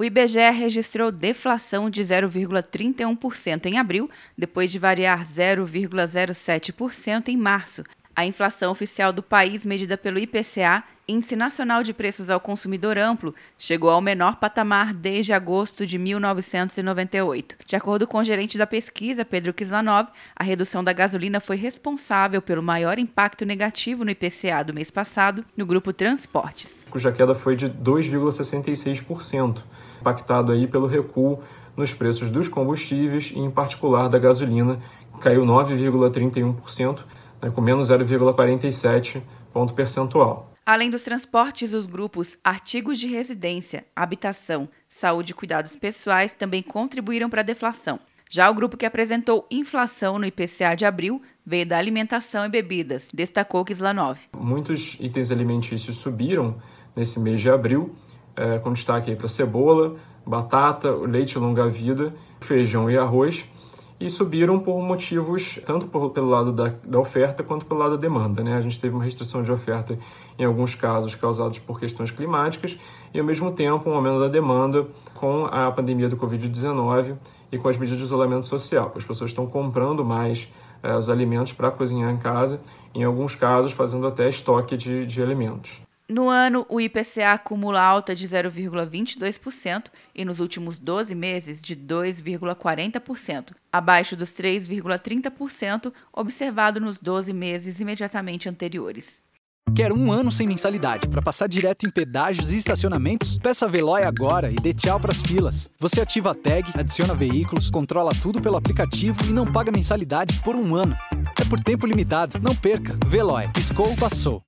O IBGE registrou deflação de 0,31% em abril, depois de variar 0,07% em março. A inflação oficial do país, medida pelo IPCA, Índice Nacional de Preços ao Consumidor Amplo, chegou ao menor patamar desde agosto de 1998. De acordo com o gerente da pesquisa, Pedro Kislanov, a redução da gasolina foi responsável pelo maior impacto negativo no IPCA do mês passado no grupo Transportes. Cuja queda foi de 2,66%, impactado aí pelo recuo nos preços dos combustíveis e, em particular, da gasolina, que caiu 9,31%, né, com menos 0,47 ponto percentual. Além dos transportes, os grupos artigos de residência, habitação, saúde e cuidados pessoais também contribuíram para a deflação. Já o grupo que apresentou inflação no IPCA de abril veio da alimentação e bebidas, destacou Kislanov. Muitos itens alimentícios subiram nesse mês de abril, é, com destaque para cebola, batata, leite longa-vida, feijão e arroz e subiram por motivos tanto por, pelo lado da, da, oferta quanto pelo lado da demanda. Né? A gente teve uma restrição de oferta em alguns casos causados por questões climáticas e, ao mesmo tempo, um aumento da demanda com a pandemia do Covid-19 e com as medidas de isolamento social. As pessoas estão comprando mais eh, os alimentos para cozinhar em casa, em alguns casos fazendo até estoque de, de alimentos. No ano, o IPCA acumula alta de 0,22% e nos últimos 12 meses de 2,40%, abaixo dos 3,30% observado nos 12 meses imediatamente anteriores. Quer um ano sem mensalidade para passar direto em pedágios e estacionamentos? Peça a Veloy agora e dê tchau para as filas. Você ativa a tag, adiciona veículos, controla tudo pelo aplicativo e não paga mensalidade por um ano. É por tempo limitado. Não perca. Veloy. Piscou, passou.